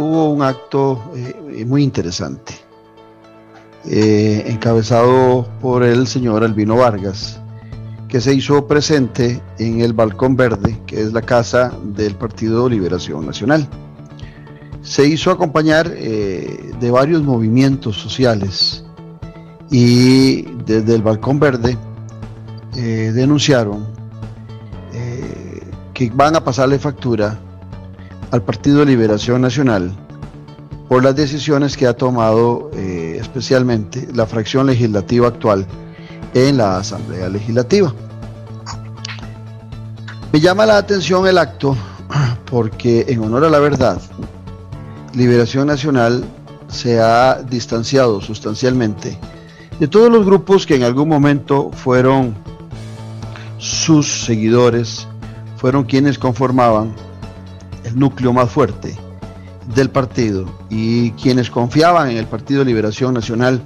hubo un acto eh, muy interesante, eh, encabezado por el señor Albino Vargas, que se hizo presente en el Balcón Verde, que es la casa del Partido Liberación Nacional. Se hizo acompañar eh, de varios movimientos sociales y desde el Balcón Verde denunciaron que van a pasarle factura al Partido Liberación Nacional por las decisiones que ha tomado eh, especialmente la fracción legislativa actual en la Asamblea Legislativa. Me llama la atención el acto porque en honor a la verdad, Liberación Nacional se ha distanciado sustancialmente de todos los grupos que en algún momento fueron sus seguidores, fueron quienes conformaban núcleo más fuerte del partido y quienes confiaban en el Partido Liberación Nacional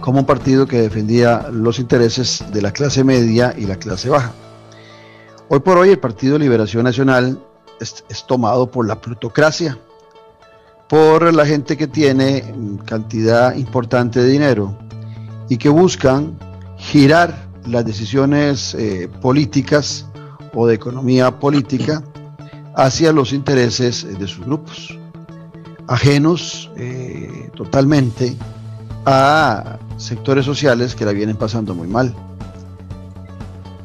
como un partido que defendía los intereses de la clase media y la clase baja. Hoy por hoy el Partido Liberación Nacional es, tomado por la plutocracia, por la gente que tiene cantidad importante de dinero y que buscan girar las decisiones eh, políticas o de economía política hacia los intereses de sus grupos, ajenos eh, totalmente a sectores sociales que la vienen pasando muy mal.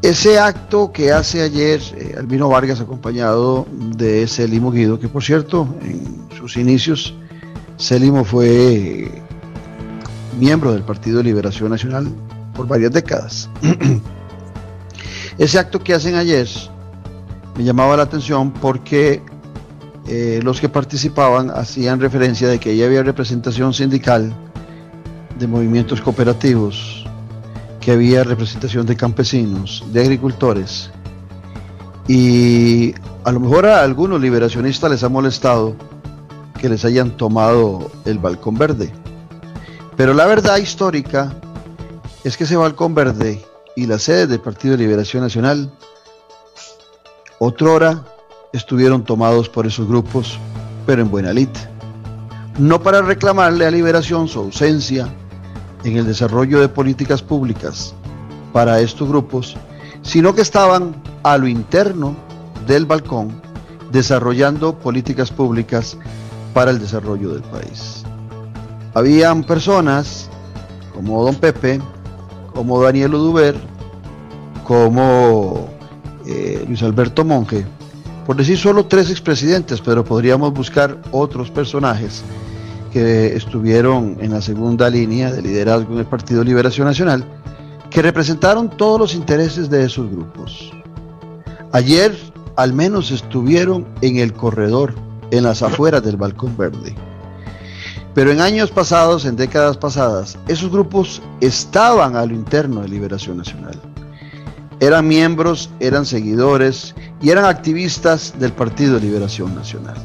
Ese acto que hace ayer eh, Albino Vargas acompañado de Celimo Guido, que por cierto, en sus inicios, Celimo fue miembro del Partido de Liberación Nacional por varias décadas. Ese acto que hacen ayer me llamaba la atención porque eh, los que participaban hacían referencia de que ya había representación sindical de movimientos cooperativos, que había representación de campesinos, de agricultores, y a lo mejor a algunos liberacionistas les ha molestado que les hayan tomado el balcón verde. Pero la verdad histórica es que ese balcón verde y la sede del Partido de Liberación Nacional Otrora estuvieron tomados por esos grupos, pero en buena lid. No para reclamarle a Liberación su ausencia en el desarrollo de políticas públicas para estos grupos, sino que estaban a lo interno del balcón desarrollando políticas públicas para el desarrollo del país. Habían personas como don Pepe, como Daniel Oduber, como eh, Luis Alberto Monge, por decir solo tres expresidentes, pero podríamos buscar otros personajes que estuvieron en la segunda línea de liderazgo en el Partido Liberación Nacional, que representaron todos los intereses de esos grupos. Ayer al menos estuvieron en el corredor, en las afueras del balcón verde. Pero en años pasados, en décadas pasadas, esos grupos estaban a lo interno de Liberación Nacional eran miembros, eran seguidores y eran activistas del Partido de Liberación Nacional.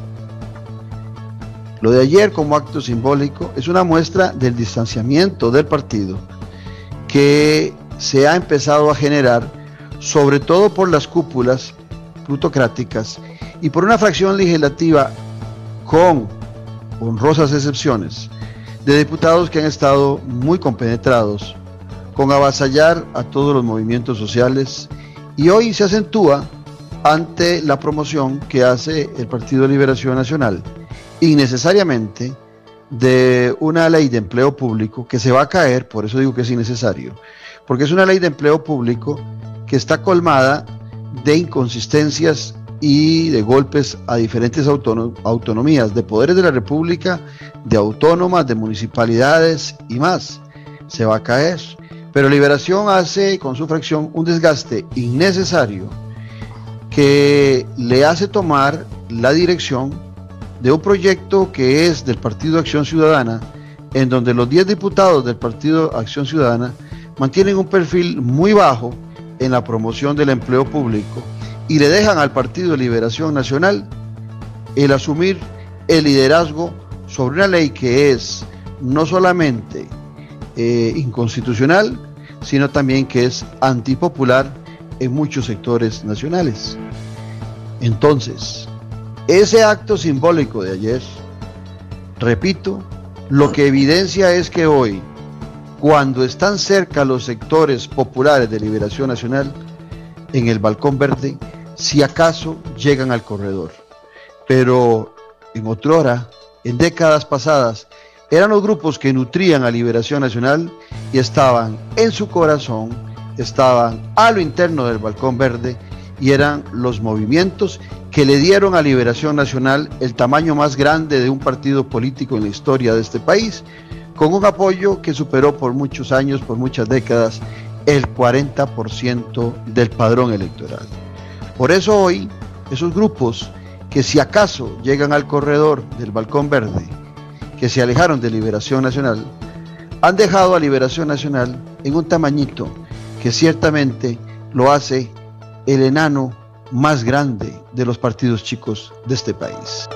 Lo de ayer como acto simbólico es una muestra del distanciamiento del partido que se ha empezado a generar sobre todo por las cúpulas plutocráticas y por una fracción legislativa con honrosas excepciones de diputados que han estado muy compenetrados con avasallar a todos los movimientos sociales y hoy se acentúa ante la promoción que hace el Partido Liberación Nacional, innecesariamente, de una ley de empleo público que se va a caer, por eso digo que es innecesario, porque es una ley de empleo público que está colmada de inconsistencias y de golpes a diferentes autonomías, de poderes de la República, de autónomas, de municipalidades y más. Se va a caer. Pero Liberación hace con su fracción un desgaste innecesario que le hace tomar la dirección de un proyecto que es del Partido Acción Ciudadana, en donde los 10 diputados del Partido Acción Ciudadana mantienen un perfil muy bajo en la promoción del empleo público y le dejan al Partido de Liberación Nacional el asumir el liderazgo sobre una ley que es no solamente eh, inconstitucional, sino también que es antipopular en muchos sectores nacionales. Entonces, Ese acto simbólico de ayer, repito, lo que evidencia es que hoy, cuando están cerca los sectores populares de Liberación Nacional, en el balcón verde, si acaso llegan al corredor. Pero en otra hora, en décadas pasadas, eran los grupos que nutrían a Liberación Nacional y estaban en su corazón, estaban a lo interno del balcón verde y eran los movimientos que le dieron a Liberación Nacional el tamaño más grande de un partido político en la historia de este país, con un apoyo que superó por muchos años, por muchas décadas, el 40% del padrón electoral. Por eso hoy, esos grupos que si acaso llegan al corredor del balcón verde, que se alejaron de Liberación Nacional, han dejado a Liberación Nacional en un tamañito que ciertamente lo hace el enano más grande de los partidos chicos de este país.